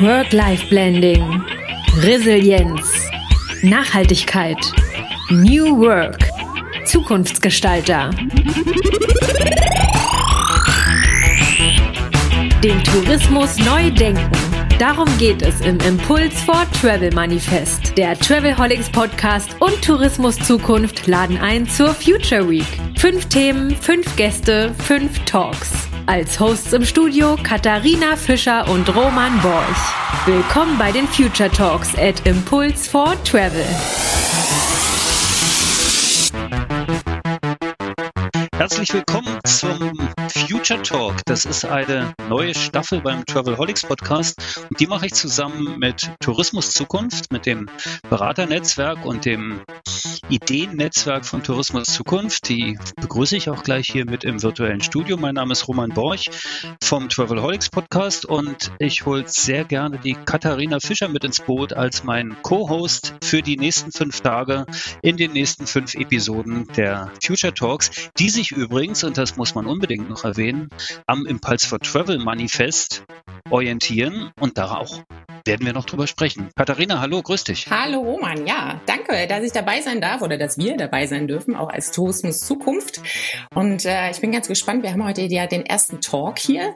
Work-Life-Blending, Resilienz, Nachhaltigkeit, New Work, Zukunftsgestalter. Den Tourismus neu denken. Darum geht es im Impuls for Travel Manifest. Der Travelholics Podcast und Tourismus Zukunft laden ein zur Future Week. Fünf Themen, fünf Gäste, fünf Talks. Als Hosts im Studio Katharina Fischer und Roman Borch. Willkommen bei den Future Talks at Impulse for Travel. Herzlich willkommen zum Future Talk. Das ist eine neue Staffel beim Travelholics Podcast und die mache ich zusammen mit Tourismus Zukunft, mit dem Beraternetzwerk und dem Ideennetzwerk von Tourismus Zukunft. Die begrüße ich auch gleich hier mit im virtuellen Studio. Mein Name ist Roman Borch vom Travelholics Podcast und ich hole sehr gerne die Katharina Fischer mit ins Boot als mein Co-Host für die nächsten fünf Tage in den nächsten fünf Episoden der Future Talks, die sich übrigens, und das muss man unbedingt noch erwähnen, am Impulse for Travel Manifest orientieren und da auch werden wir noch drüber sprechen. Katharina, hallo, grüß dich. Hallo Roman, ja, danke, dass ich dabei sein darf oder dass wir dabei sein dürfen, auch als Tourismus Zukunft. Und äh, ich bin ganz gespannt, wir haben heute ja den ersten Talk hier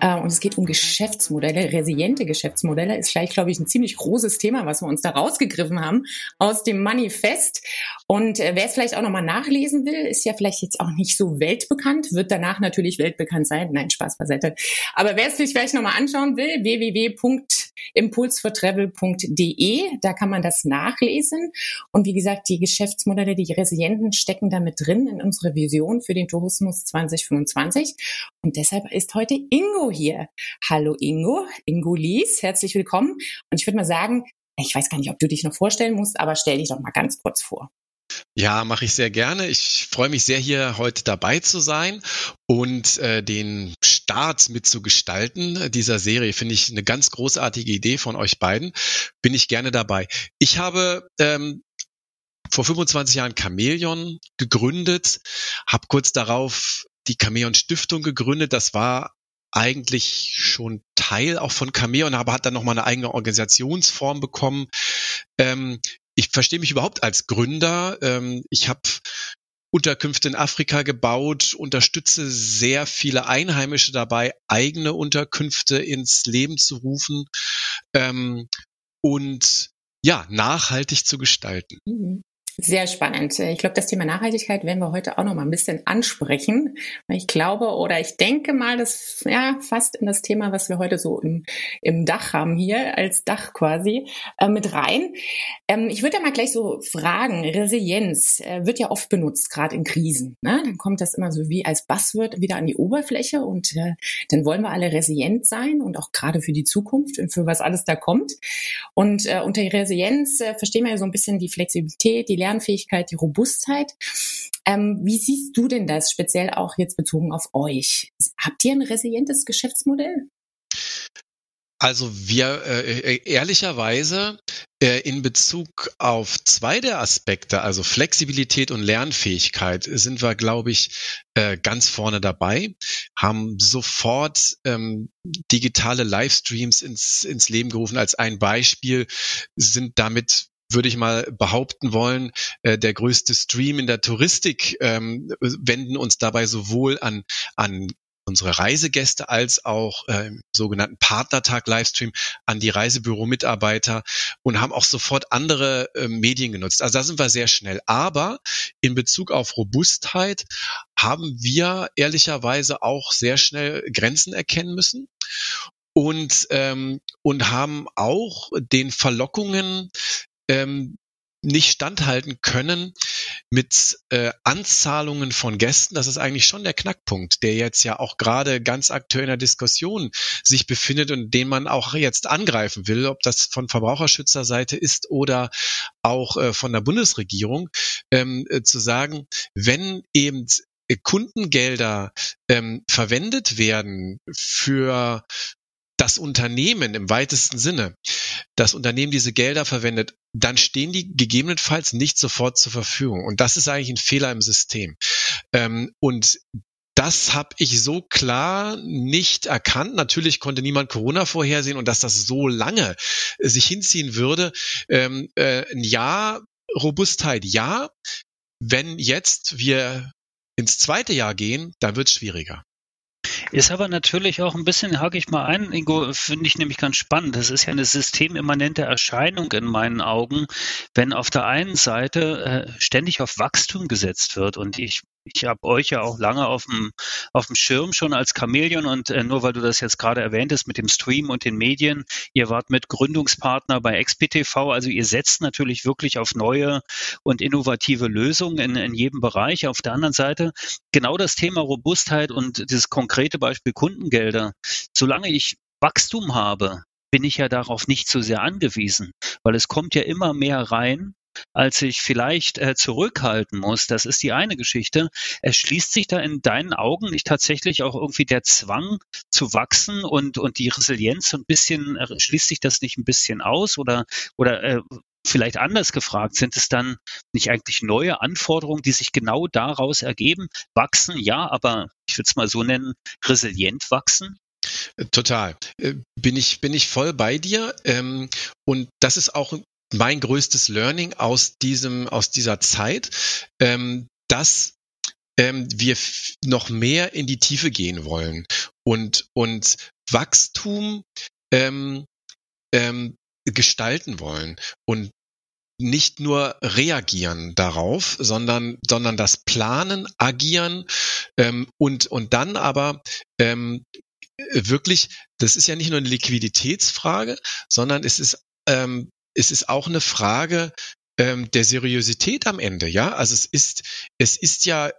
äh, und es geht um Geschäftsmodelle, resiliente Geschäftsmodelle. Ist gleich, glaube ich, ein ziemlich großes Thema, was wir uns da rausgegriffen haben aus dem Manifest. Und äh, wer es vielleicht auch nochmal nachlesen will, ist ja vielleicht jetzt auch nicht so weltbekannt, wird danach natürlich weltbekannt sein. Nein, Spaß beiseite. Aber wer es sich vielleicht nochmal anschauen will, www.impulsfortravel.de, da kann man das nachlesen. Und wie gesagt, die Geschäftsmodelle, die Resilienten stecken da mit drin in unsere Vision für den Tourismus 2025. Und deshalb ist heute Ingo hier. Hallo Ingo, Ingo Lies, herzlich willkommen. Und ich würde mal sagen, ich weiß gar nicht, ob du dich noch vorstellen musst, aber stell dich doch mal ganz kurz vor. Ja, mache ich sehr gerne. Ich freue mich sehr, hier heute dabei zu sein und äh, den Start mitzugestalten dieser Serie. Finde ich eine ganz großartige Idee von euch beiden. Bin ich gerne dabei. Ich habe ähm, vor 25 Jahren Chameleon gegründet, habe kurz darauf die Chameleon Stiftung gegründet. Das war eigentlich schon Teil auch von Chameleon, aber hat dann nochmal eine eigene Organisationsform bekommen. Ähm, ich verstehe mich überhaupt als Gründer. Ähm, ich habe Unterkünfte in Afrika gebaut, unterstütze sehr viele Einheimische dabei, eigene Unterkünfte ins Leben zu rufen ähm, und ja, nachhaltig zu gestalten. Mhm. Sehr spannend. Ich glaube, das Thema Nachhaltigkeit werden wir heute auch noch mal ein bisschen ansprechen. Ich glaube oder ich denke mal, das ja fast in das Thema, was wir heute so im, im Dach haben hier als Dach quasi äh, mit rein. Ähm, ich würde ja mal gleich so fragen. Resilienz äh, wird ja oft benutzt, gerade in Krisen. Ne? Dann kommt das immer so wie als Buzzword wieder an die Oberfläche und äh, dann wollen wir alle resilient sein und auch gerade für die Zukunft und für was alles da kommt. Und äh, unter Resilienz äh, verstehen wir ja so ein bisschen die Flexibilität, die Lernfähigkeit, die Robustheit. Ähm, wie siehst du denn das speziell auch jetzt bezogen auf euch? Habt ihr ein resilientes Geschäftsmodell? Also wir äh, äh, ehrlicherweise äh, in Bezug auf zwei der Aspekte, also Flexibilität und Lernfähigkeit, sind wir, glaube ich, äh, ganz vorne dabei, haben sofort ähm, digitale Livestreams ins, ins Leben gerufen als ein Beispiel, sind damit würde ich mal behaupten wollen, äh, der größte Stream in der Touristik, ähm, wenden uns dabei sowohl an, an unsere Reisegäste als auch äh, sogenannten Partnertag Livestream an die Reisebüro-Mitarbeiter und haben auch sofort andere äh, Medien genutzt. Also da sind wir sehr schnell. Aber in Bezug auf Robustheit haben wir ehrlicherweise auch sehr schnell Grenzen erkennen müssen und ähm, und haben auch den Verlockungen ähm, nicht standhalten können mit äh, Anzahlungen von Gästen. Das ist eigentlich schon der Knackpunkt, der jetzt ja auch gerade ganz aktuell in der Diskussion sich befindet und den man auch jetzt angreifen will, ob das von Verbraucherschützerseite ist oder auch äh, von der Bundesregierung, ähm, äh, zu sagen, wenn eben Kundengelder ähm, verwendet werden für das Unternehmen im weitesten Sinne, das Unternehmen diese Gelder verwendet, dann stehen die gegebenenfalls nicht sofort zur Verfügung. Und das ist eigentlich ein Fehler im System. Ähm, und das habe ich so klar nicht erkannt. Natürlich konnte niemand Corona vorhersehen und dass das so lange sich hinziehen würde. Ähm, äh, ein Jahr Robustheit, ja. Wenn jetzt wir ins zweite Jahr gehen, dann wird es schwieriger. Ist aber natürlich auch ein bisschen, hake ich mal ein, Ingo, finde ich nämlich ganz spannend. Das ist ja eine systemimmanente Erscheinung in meinen Augen, wenn auf der einen Seite äh, ständig auf Wachstum gesetzt wird. Und ich ich habe euch ja auch lange auf dem, auf dem Schirm schon als Chamäleon und äh, nur weil du das jetzt gerade erwähnt hast mit dem Stream und den Medien, ihr wart mit Gründungspartner bei XPTV, also ihr setzt natürlich wirklich auf neue und innovative Lösungen in, in jedem Bereich. Auf der anderen Seite genau das Thema Robustheit und das konkrete Beispiel Kundengelder. Solange ich Wachstum habe, bin ich ja darauf nicht so sehr angewiesen, weil es kommt ja immer mehr rein als ich vielleicht äh, zurückhalten muss. Das ist die eine Geschichte. Es schließt sich da in deinen Augen nicht tatsächlich auch irgendwie der Zwang zu wachsen und, und die Resilienz so ein bisschen, äh, schließt sich das nicht ein bisschen aus oder, oder äh, vielleicht anders gefragt, sind es dann nicht eigentlich neue Anforderungen, die sich genau daraus ergeben? Wachsen, ja, aber ich würde es mal so nennen, resilient wachsen? Total. Äh, bin ich, bin ich voll bei dir. Ähm, und das ist auch mein größtes Learning aus diesem, aus dieser Zeit, ähm, dass ähm, wir noch mehr in die Tiefe gehen wollen. Und, und Wachstum ähm, ähm, gestalten wollen. Und nicht nur reagieren darauf, sondern, sondern das Planen, Agieren ähm, und, und dann aber ähm, wirklich, das ist ja nicht nur eine Liquiditätsfrage, sondern es ist ähm, es ist auch eine Frage ähm, der Seriosität am Ende, ja. Also es ist, es ist ja äh,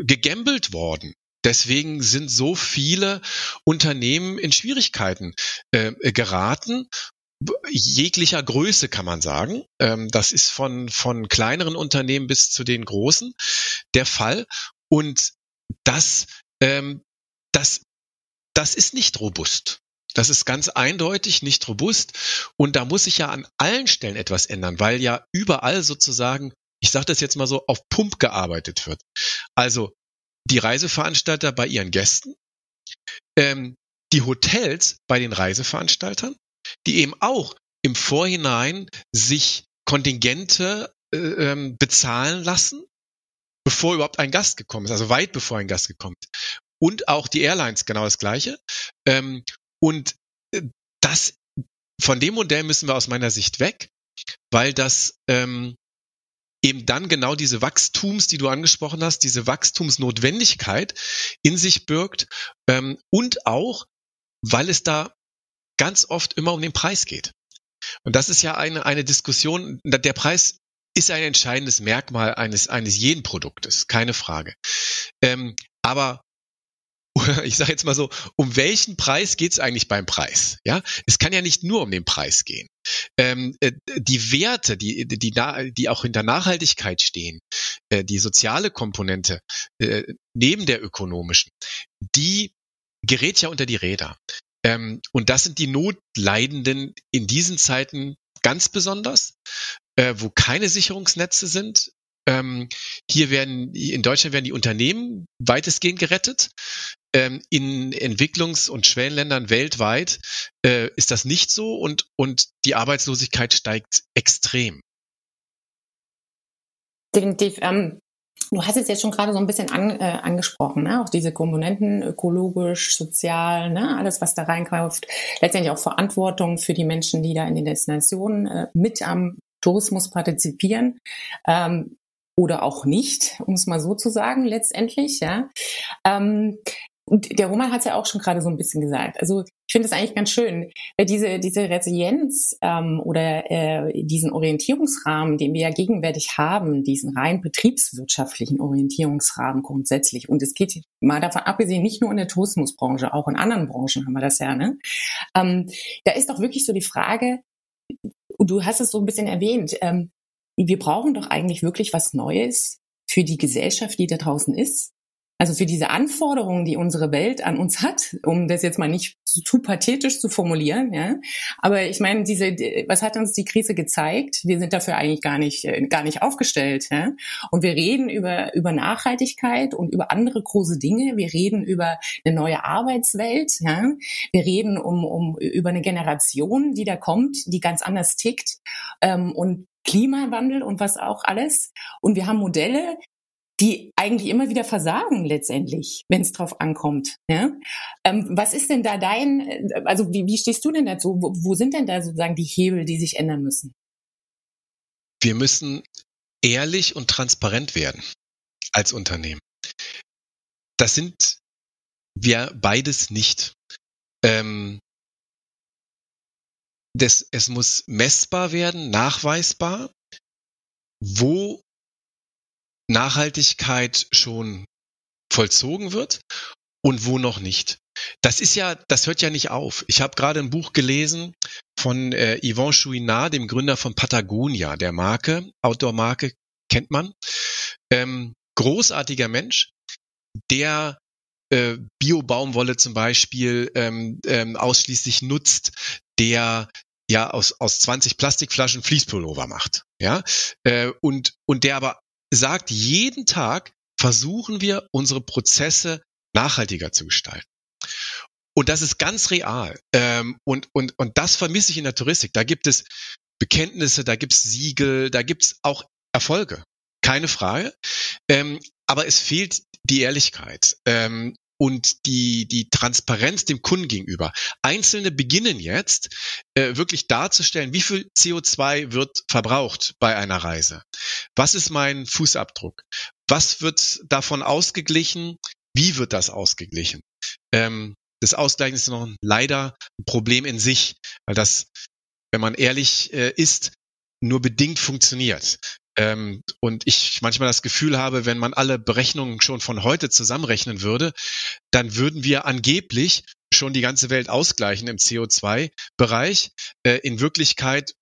gegambelt worden. Deswegen sind so viele Unternehmen in Schwierigkeiten äh, geraten jeglicher Größe kann man sagen. Ähm, das ist von, von kleineren Unternehmen bis zu den großen der Fall. Und das, ähm, das, das ist nicht robust. Das ist ganz eindeutig nicht robust und da muss sich ja an allen Stellen etwas ändern, weil ja überall sozusagen, ich sage das jetzt mal so, auf Pump gearbeitet wird. Also die Reiseveranstalter bei ihren Gästen, ähm, die Hotels bei den Reiseveranstaltern, die eben auch im Vorhinein sich Kontingente äh, ähm, bezahlen lassen, bevor überhaupt ein Gast gekommen ist, also weit bevor ein Gast gekommen ist. Und auch die Airlines genau das Gleiche. Ähm, und äh, das, von dem Modell müssen wir aus meiner Sicht weg, weil das ähm, eben dann genau diese Wachstums, die du angesprochen hast, diese Wachstumsnotwendigkeit in sich birgt ähm, und auch, weil es da ganz oft immer um den Preis geht. Und das ist ja eine, eine Diskussion, der Preis ist ein entscheidendes Merkmal eines, eines jeden Produktes, keine Frage. Ähm, aber ich sage jetzt mal so, um welchen Preis geht es eigentlich beim Preis? Ja, es kann ja nicht nur um den Preis gehen. Ähm, äh, die Werte, die, die, die auch hinter Nachhaltigkeit stehen, äh, die soziale Komponente äh, neben der ökonomischen, die gerät ja unter die Räder. Ähm, und das sind die Notleidenden in diesen Zeiten ganz besonders, äh, wo keine Sicherungsnetze sind, ähm, hier werden, in Deutschland werden die Unternehmen weitestgehend gerettet. Ähm, in Entwicklungs- und Schwellenländern weltweit äh, ist das nicht so und, und die Arbeitslosigkeit steigt extrem. Definitiv. Ähm, du hast es jetzt schon gerade so ein bisschen an, äh, angesprochen, ne? auch diese Komponenten ökologisch, sozial, ne? alles, was da reinkauft. Letztendlich auch Verantwortung für die Menschen, die da in den Destinationen äh, mit am Tourismus partizipieren. Ähm, oder auch nicht, um es mal so zu sagen, letztendlich, ja. Ähm, und der Roman hat es ja auch schon gerade so ein bisschen gesagt. Also ich finde es eigentlich ganz schön, weil diese, diese Resilienz ähm, oder äh, diesen Orientierungsrahmen, den wir ja gegenwärtig haben, diesen rein betriebswirtschaftlichen Orientierungsrahmen grundsätzlich. Und es geht mal davon abgesehen, nicht nur in der Tourismusbranche, auch in anderen Branchen haben wir das ja. Ne? Ähm, da ist doch wirklich so die Frage, du hast es so ein bisschen erwähnt, ähm, wir brauchen doch eigentlich wirklich was Neues für die Gesellschaft, die da draußen ist. Also für diese Anforderungen, die unsere Welt an uns hat, um das jetzt mal nicht zu pathetisch zu formulieren, ja. Aber ich meine, diese, was hat uns die Krise gezeigt? Wir sind dafür eigentlich gar nicht, äh, gar nicht aufgestellt, ja. Und wir reden über, über Nachhaltigkeit und über andere große Dinge. Wir reden über eine neue Arbeitswelt, ja. Wir reden um, um, über eine Generation, die da kommt, die ganz anders tickt. Ähm, und Klimawandel und was auch alles. Und wir haben Modelle, die eigentlich immer wieder versagen letztendlich, wenn es drauf ankommt. Ja? Ähm, was ist denn da dein, äh, also wie, wie stehst du denn dazu? Wo, wo sind denn da sozusagen die Hebel, die sich ändern müssen? Wir müssen ehrlich und transparent werden als Unternehmen. Das sind wir beides nicht. Ähm, das, es muss messbar werden, nachweisbar, wo Nachhaltigkeit schon vollzogen wird und wo noch nicht. Das ist ja, das hört ja nicht auf. Ich habe gerade ein Buch gelesen von äh, Yvon Chouinard, dem Gründer von Patagonia, der Marke, Outdoor-Marke, kennt man. Ähm, großartiger Mensch, der äh, Bio-Baumwolle zum Beispiel ähm, ähm, ausschließlich nutzt, der ja aus, aus 20 Plastikflaschen Fließpullover macht. Ja, äh, und, und der aber sagt, jeden Tag versuchen wir unsere Prozesse nachhaltiger zu gestalten. Und das ist ganz real. Ähm, und, und, und das vermisse ich in der Touristik. Da gibt es Bekenntnisse, da gibt es Siegel, da gibt es auch Erfolge. Keine Frage. Ähm, aber es fehlt die Ehrlichkeit. Ähm, und die, die Transparenz dem Kunden gegenüber. Einzelne beginnen jetzt äh, wirklich darzustellen, wie viel CO2 wird verbraucht bei einer Reise. Was ist mein Fußabdruck? Was wird davon ausgeglichen? Wie wird das ausgeglichen? Ähm, das Ausgleichen ist noch leider ein Problem in sich, weil das, wenn man ehrlich äh, ist, nur bedingt funktioniert. Ähm, und ich manchmal das Gefühl habe, wenn man alle Berechnungen schon von heute zusammenrechnen würde, dann würden wir angeblich schon die ganze Welt ausgleichen im CO2-Bereich. Äh, in Wirklichkeit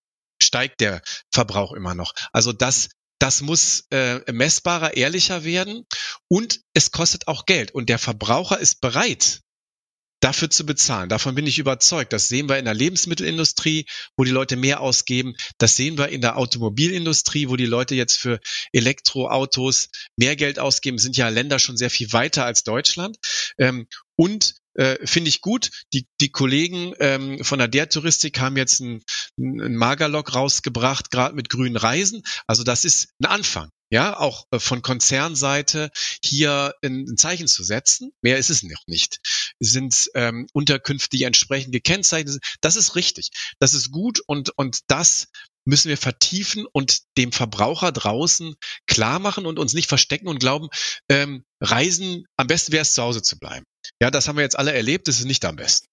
steigt der Verbrauch immer noch. Also das das muss äh, messbarer, ehrlicher werden und es kostet auch Geld. Und der Verbraucher ist bereit, dafür zu bezahlen. Davon bin ich überzeugt. Das sehen wir in der Lebensmittelindustrie, wo die Leute mehr ausgeben. Das sehen wir in der Automobilindustrie, wo die Leute jetzt für Elektroautos mehr Geld ausgeben. Sind ja Länder schon sehr viel weiter als Deutschland. Ähm, und äh, finde ich gut. Die, die Kollegen ähm, von der Der Touristik haben jetzt ein, ein Magerlog rausgebracht, gerade mit grünen Reisen. Also das ist ein Anfang ja, auch äh, von Konzernseite hier ein, Zeichen zu setzen. Mehr ist es noch nicht. Sind ähm, Unterkünfte, die entsprechend gekennzeichnet sind. Das ist richtig. Das ist gut und, und das müssen wir vertiefen und dem Verbraucher draußen klar machen und uns nicht verstecken und glauben, ähm, Reisen, am besten wäre es zu Hause zu bleiben. Ja, das haben wir jetzt alle erlebt, das ist nicht am besten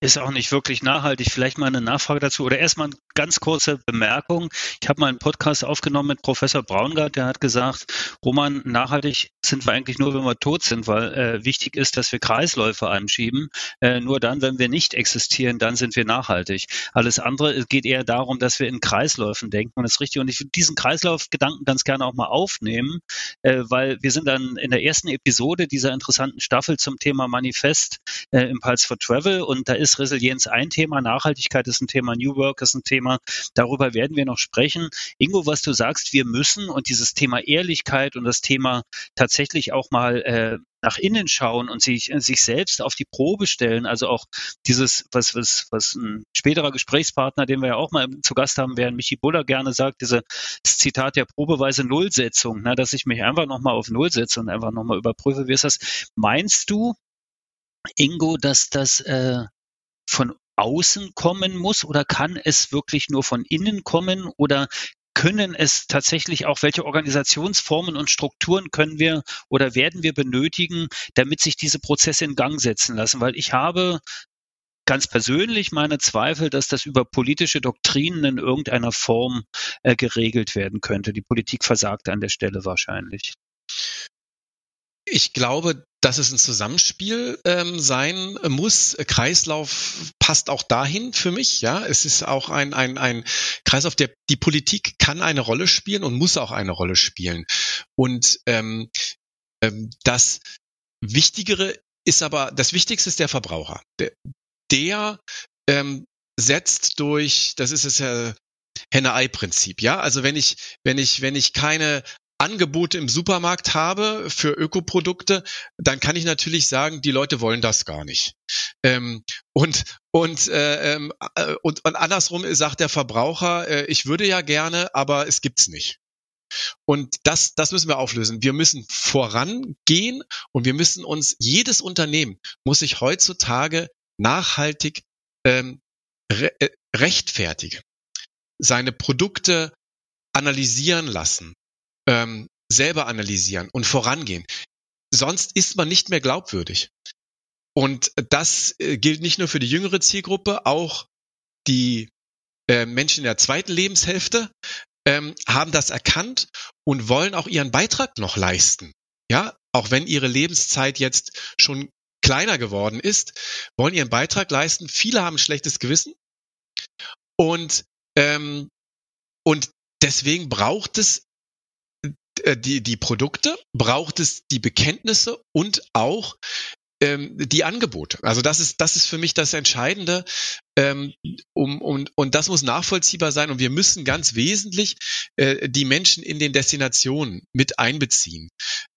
ist auch nicht wirklich nachhaltig. Vielleicht mal eine Nachfrage dazu oder erstmal eine ganz kurze Bemerkung. Ich habe mal einen Podcast aufgenommen mit Professor Braungart, der hat gesagt, Roman, nachhaltig sind wir eigentlich nur, wenn wir tot sind, weil äh, wichtig ist, dass wir Kreisläufe anschieben. Äh, nur dann, wenn wir nicht existieren, dann sind wir nachhaltig. Alles andere geht eher darum, dass wir in Kreisläufen denken und das ist richtig. Und ich würde diesen Kreislaufgedanken ganz gerne auch mal aufnehmen, äh, weil wir sind dann in der ersten Episode dieser interessanten Staffel zum Thema Manifest äh, im Pulse for Travel und da ist Resilienz ein Thema, Nachhaltigkeit ist ein Thema, New Work ist ein Thema. Darüber werden wir noch sprechen. Ingo, was du sagst, wir müssen und dieses Thema Ehrlichkeit und das Thema tatsächlich auch mal äh, nach innen schauen und sich, sich selbst auf die Probe stellen. Also auch dieses, was, was, was ein späterer Gesprächspartner, den wir ja auch mal zu Gast haben werden, Michi Buller gerne sagt, dieses Zitat der probeweise Nullsetzung, ne, dass ich mich einfach nochmal auf Null setze und einfach nochmal überprüfe, wie ist das? Meinst du, Ingo, dass das äh, von außen kommen muss oder kann es wirklich nur von innen kommen oder können es tatsächlich auch, welche Organisationsformen und Strukturen können wir oder werden wir benötigen, damit sich diese Prozesse in Gang setzen lassen? Weil ich habe ganz persönlich meine Zweifel, dass das über politische Doktrinen in irgendeiner Form äh, geregelt werden könnte. Die Politik versagt an der Stelle wahrscheinlich. Ich glaube, dass es ein Zusammenspiel ähm, sein muss. Kreislauf passt auch dahin für mich. Ja, es ist auch ein ein ein Kreislauf, der die Politik kann eine Rolle spielen und muss auch eine Rolle spielen. Und ähm, Ähm, das Wichtigere ist aber, das Wichtigste ist der Verbraucher. Der, der ähm, setzt durch, das ist es ja Henne-Ei-Prinzip, ja. Also wenn ich, wenn ich, wenn ich keine Angebote im Supermarkt habe für Ökoprodukte, dann kann ich natürlich sagen, die Leute wollen das gar nicht. Ähm, und, und, äh, ähm, äh, und, und andersrum sagt der Verbraucher, äh, ich würde ja gerne, aber es gibt's nicht. Und das, das müssen wir auflösen. Wir müssen vorangehen und wir müssen uns, jedes Unternehmen muss sich heutzutage nachhaltig ähm, re äh, rechtfertigen, seine Produkte analysieren lassen, ähm, selber analysieren und vorangehen. Sonst ist man nicht mehr glaubwürdig. Und das äh, gilt nicht nur für die jüngere Zielgruppe, auch die äh, Menschen in der zweiten Lebenshälfte ähm, haben das erkannt und wollen auch ihren Beitrag noch leisten. Ja, auch wenn ihre Lebenszeit jetzt schon kleiner geworden ist, wollen ihren Beitrag leisten. Viele haben ein schlechtes Gewissen und ähm, und deswegen braucht es die, die Produkte, braucht es die Bekenntnisse und auch ähm, die Angebote. Also das ist, das ist für mich das Entscheidende. Ähm, um, um, und das muss nachvollziehbar sein. Und wir müssen ganz wesentlich äh, die Menschen in den Destinationen mit einbeziehen,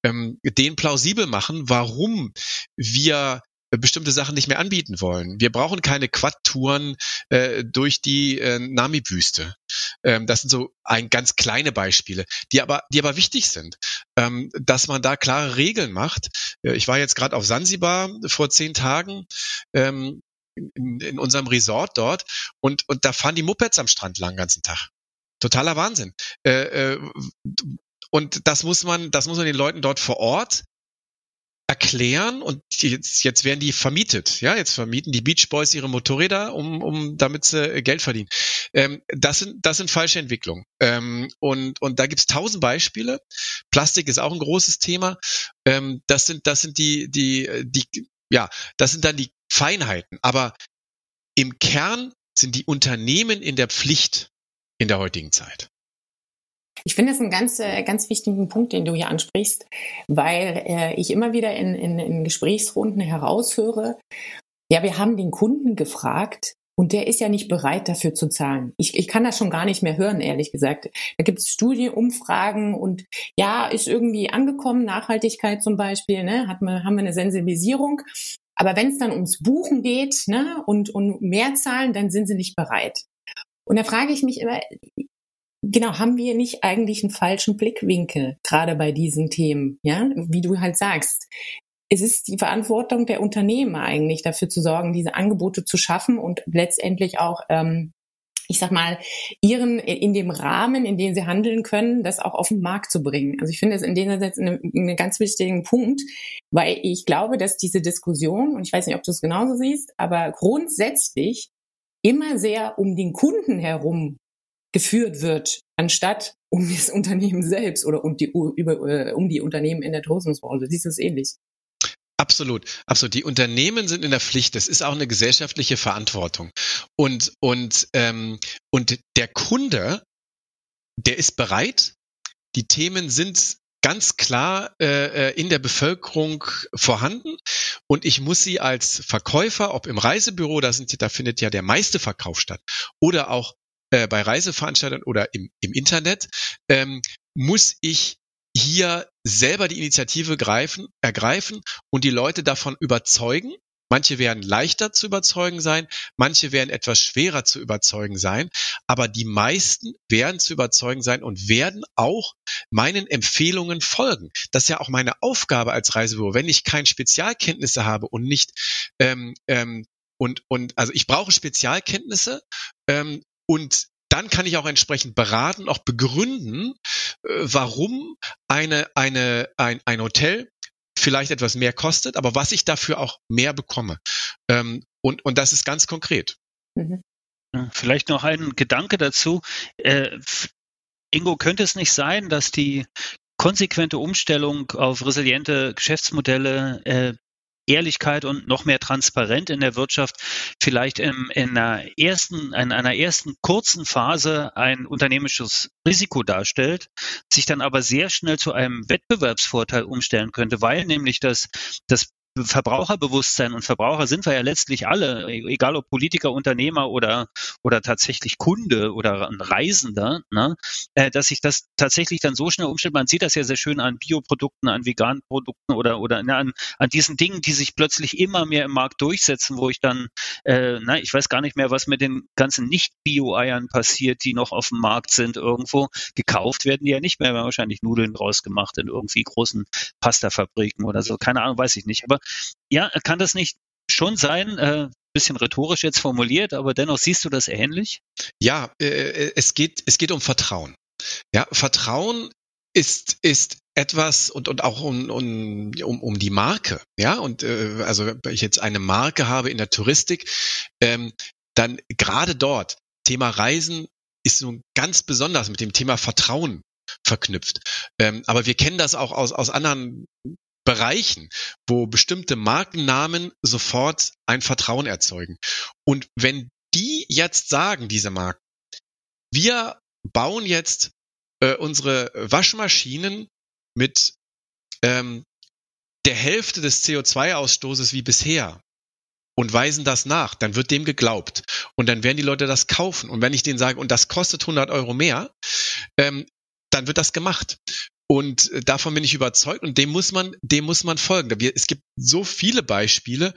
ähm, den plausibel machen, warum wir bestimmte Sachen nicht mehr anbieten wollen. Wir brauchen keine Quad-Touren äh, durch die äh, Namib-Wüste. Ähm, das sind so ein ganz kleine Beispiele, die aber, die aber wichtig sind, ähm, dass man da klare Regeln macht. Äh, ich war jetzt gerade auf Sansibar vor zehn Tagen. Ähm, in, in unserem Resort dort und, und da fahren die Mopeds am Strand lang den ganzen Tag. Totaler Wahnsinn. Äh, äh, und das muss man, das muss man den Leuten dort vor Ort erklären und jetzt, jetzt werden die vermietet. Ja, jetzt vermieten die Beach Boys ihre Motorräder, um, um damit sie äh, Geld verdienen. Ähm, das sind das sind falsche Entwicklungen. Ähm, und und da gibt's tausend Beispiele. Plastik ist auch ein großes Thema. Ähm, das sind das sind die die die ja das sind dann die Feinheiten. Aber im Kern sind die Unternehmen in der Pflicht in der heutigen Zeit. Ich finde es einen ganz, äh, ganz wichtigen Punkt, den du hier ansprichst, weil äh, ich immer wieder in, in, in Gesprächsrunden heraushöre, ja, wir haben den Kunden gefragt, und der ist ja nicht bereit, dafür zu zahlen. Ich, ich kann das schon gar nicht mehr hören, ehrlich gesagt. Da gibt es Studien, Umfragen und ja, ist irgendwie angekommen, Nachhaltigkeit zum Beispiel, ne, hat man, haben wir eine Sensibilisierung. Aber wenn es dann ums Buchen geht ne, und, und mehr zahlen, dann sind sie nicht bereit. Und da frage ich mich immer, Genau, haben wir nicht eigentlich einen falschen Blickwinkel, gerade bei diesen Themen, ja, wie du halt sagst. Es ist die Verantwortung der Unternehmen eigentlich dafür zu sorgen, diese Angebote zu schaffen und letztendlich auch, ähm, ich sag mal, ihren in dem Rahmen, in dem sie handeln können, das auch auf den Markt zu bringen. Also ich finde es in dem Sinne einen, einen ganz wichtigen Punkt, weil ich glaube, dass diese Diskussion, und ich weiß nicht, ob du es genauso siehst, aber grundsätzlich immer sehr um den Kunden herum geführt wird, anstatt um das Unternehmen selbst oder um die, über, äh, um die Unternehmen in der Tourismusbranche. Siehst du es ähnlich? Absolut, absolut. Die Unternehmen sind in der Pflicht. Das ist auch eine gesellschaftliche Verantwortung. Und und ähm, und der Kunde, der ist bereit. Die Themen sind ganz klar äh, äh in der Bevölkerung vorhanden und ich muss sie als Verkäufer, ob im Reisebüro, da, sind, da findet ja der meiste Verkauf statt, oder auch äh, bei Reiseveranstaltern oder im, im Internet, ähm, muss ich hier selber die Initiative greifen, ergreifen und die Leute davon überzeugen. Manche werden leichter zu überzeugen sein, manche werden etwas schwerer zu überzeugen sein, aber die meisten werden zu überzeugen sein und werden auch meinen Empfehlungen folgen. Das ist ja auch meine Aufgabe als Reisebüro. Wenn ich keine Spezialkenntnisse habe und nicht ähm, ähm, und und also ich brauche Spezialkenntnisse ähm, und dann kann ich auch entsprechend beraten, auch begründen, äh, warum eine, eine, ein, ein Hotel vielleicht etwas mehr kostet, aber was ich dafür auch mehr bekomme. Ähm, und, und das ist ganz konkret. Mhm. Vielleicht noch ein Gedanke dazu. Äh, Ingo, könnte es nicht sein, dass die konsequente Umstellung auf resiliente Geschäftsmodelle äh, Ehrlichkeit und noch mehr transparent in der Wirtschaft vielleicht in, in, einer ersten, in einer ersten kurzen Phase ein unternehmisches Risiko darstellt, sich dann aber sehr schnell zu einem Wettbewerbsvorteil umstellen könnte, weil nämlich das, das Verbraucherbewusstsein und Verbraucher sind wir ja letztlich alle, egal ob Politiker, Unternehmer oder, oder tatsächlich Kunde oder ein Reisender, ne, äh, dass sich das tatsächlich dann so schnell umstellt. Man sieht das ja sehr schön an Bioprodukten, an veganen Produkten oder, oder ne, an, an diesen Dingen, die sich plötzlich immer mehr im Markt durchsetzen, wo ich dann, äh, na, ich weiß gar nicht mehr, was mit den ganzen Nicht-Bio-Eiern passiert, die noch auf dem Markt sind irgendwo. Gekauft werden die ja nicht mehr, werden wahrscheinlich Nudeln draus gemacht in irgendwie großen Pastafabriken oder so. Keine Ahnung, weiß ich nicht. Aber ja, kann das nicht schon sein, äh, bisschen rhetorisch jetzt formuliert, aber dennoch siehst du das ähnlich? Ja, äh, äh, es geht, es geht um Vertrauen. Ja, Vertrauen ist, ist etwas und, und auch um, um, um, die Marke. Ja, und äh, also wenn ich jetzt eine Marke habe in der Touristik, ähm, dann gerade dort, Thema Reisen ist so ganz besonders mit dem Thema Vertrauen verknüpft. Ähm, aber wir kennen das auch aus, aus anderen Bereichen, wo bestimmte Markennamen sofort ein Vertrauen erzeugen. Und wenn die jetzt sagen, diese Marken, wir bauen jetzt äh, unsere Waschmaschinen mit ähm, der Hälfte des CO2-Ausstoßes wie bisher und weisen das nach, dann wird dem geglaubt und dann werden die Leute das kaufen. Und wenn ich denen sage, und das kostet 100 Euro mehr, ähm, dann wird das gemacht. Und äh, davon bin ich überzeugt und dem muss man, dem muss man folgen. Es gibt so viele Beispiele,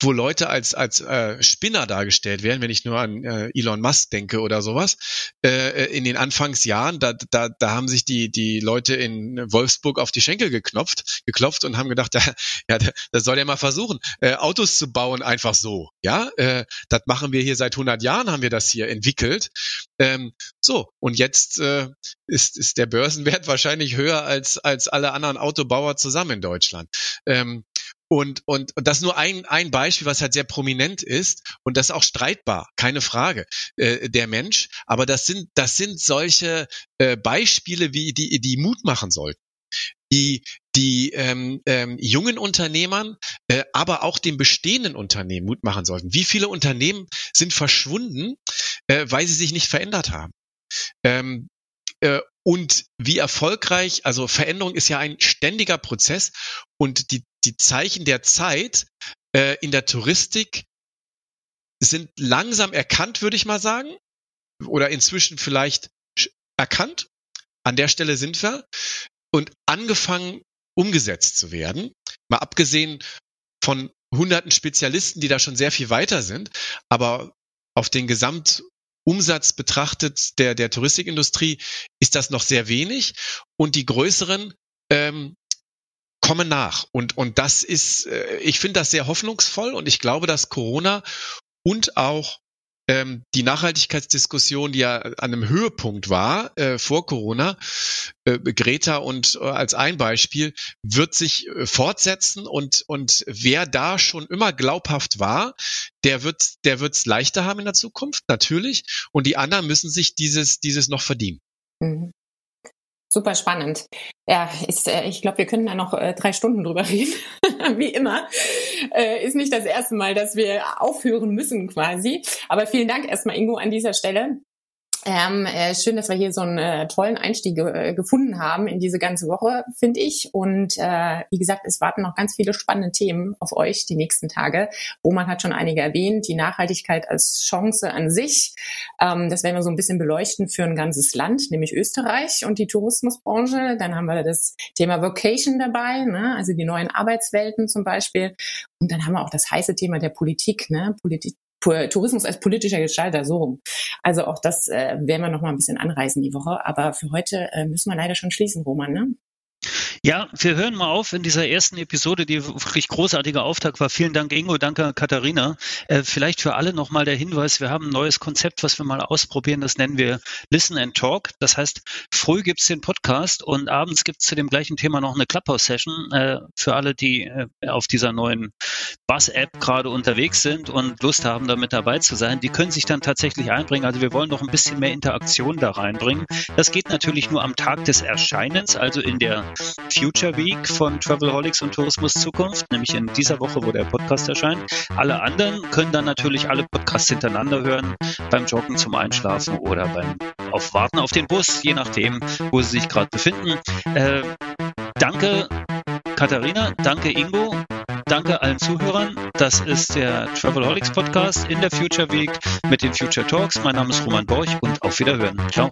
wo Leute als als äh, Spinner dargestellt werden, wenn ich nur an äh, Elon Musk denke oder sowas. Äh, in den Anfangsjahren, da, da, da haben sich die die Leute in Wolfsburg auf die Schenkel geknopft, geklopft und haben gedacht, ja, das soll er mal versuchen, äh, Autos zu bauen einfach so. Ja, äh, das machen wir hier seit 100 Jahren, haben wir das hier entwickelt. Ähm, so und jetzt äh, ist ist der Börsenwert wahrscheinlich höher als als alle anderen Autobauer zusammen in Deutschland. Ähm, und, und, und das nur ein, ein Beispiel, was halt sehr prominent ist. Und das ist auch streitbar, keine Frage, äh, der Mensch. Aber das sind, das sind solche äh, Beispiele, wie die, die Mut machen sollten. Die, die ähm, ähm, jungen Unternehmern, äh, aber auch den bestehenden Unternehmen Mut machen sollten. Wie viele Unternehmen sind verschwunden, äh, weil sie sich nicht verändert haben? Ähm, äh, und wie erfolgreich, also Veränderung ist ja ein ständiger Prozess und die, die Zeichen der Zeit äh, in der Touristik sind langsam erkannt, würde ich mal sagen, oder inzwischen vielleicht erkannt. An der Stelle sind wir und angefangen umgesetzt zu werden. Mal abgesehen von hunderten Spezialisten, die da schon sehr viel weiter sind, aber auf den Gesamt Umsatz betrachtet der, der Touristikindustrie ist das noch sehr wenig und die größeren ähm, kommen nach. Und, und das ist, äh, ich finde das sehr hoffnungsvoll und ich glaube, dass Corona und auch ähm, die Nachhaltigkeitsdiskussion, die ja an einem Höhepunkt war äh, vor Corona, äh, Greta und äh, als ein Beispiel, wird sich äh, fortsetzen und und wer da schon immer glaubhaft war, der wird der wird's leichter haben in der Zukunft natürlich und die anderen müssen sich dieses dieses noch verdienen. Mhm. Super spannend. Ja, ist, äh, ich glaube, wir können da noch äh, drei Stunden drüber reden. Wie immer. Äh, ist nicht das erste Mal, dass wir aufhören müssen quasi. Aber vielen Dank erstmal, Ingo, an dieser Stelle. Ähm, äh, schön, dass wir hier so einen äh, tollen Einstieg äh, gefunden haben in diese ganze Woche, finde ich. Und äh, wie gesagt, es warten noch ganz viele spannende Themen auf euch die nächsten Tage. Roman hat schon einige erwähnt, die Nachhaltigkeit als Chance an sich. Ähm, das werden wir so ein bisschen beleuchten für ein ganzes Land, nämlich Österreich und die Tourismusbranche. Dann haben wir das Thema Vocation dabei, ne? also die neuen Arbeitswelten zum Beispiel. Und dann haben wir auch das heiße Thema der Politik, ne? Politik, Tourismus als politischer Gestalter, so rum. Also auch das äh, werden wir noch mal ein bisschen anreißen die Woche. Aber für heute äh, müssen wir leider schon schließen, Roman. Ne? Ja, wir hören mal auf in dieser ersten Episode, die wirklich großartiger Auftakt war. Vielen Dank, Ingo, danke, Katharina. Äh, vielleicht für alle nochmal der Hinweis, wir haben ein neues Konzept, was wir mal ausprobieren, das nennen wir Listen and Talk. Das heißt, früh gibt's den Podcast und abends gibt's zu dem gleichen Thema noch eine Clubhouse-Session äh, für alle, die äh, auf dieser neuen Buzz-App gerade unterwegs sind und Lust haben, da mit dabei zu sein. Die können sich dann tatsächlich einbringen. Also wir wollen noch ein bisschen mehr Interaktion da reinbringen. Das geht natürlich nur am Tag des Erscheinens, also in der Future Week von Travelholics und Tourismus Zukunft, nämlich in dieser Woche, wo der Podcast erscheint. Alle anderen können dann natürlich alle Podcasts hintereinander hören, beim Joggen zum Einschlafen oder beim Aufwarten auf den Bus, je nachdem, wo sie sich gerade befinden. Äh, danke Katharina, danke Ingo, danke allen Zuhörern. Das ist der Travelholics Podcast in der Future Week mit den Future Talks. Mein Name ist Roman Borch und auf Wiederhören. Ciao.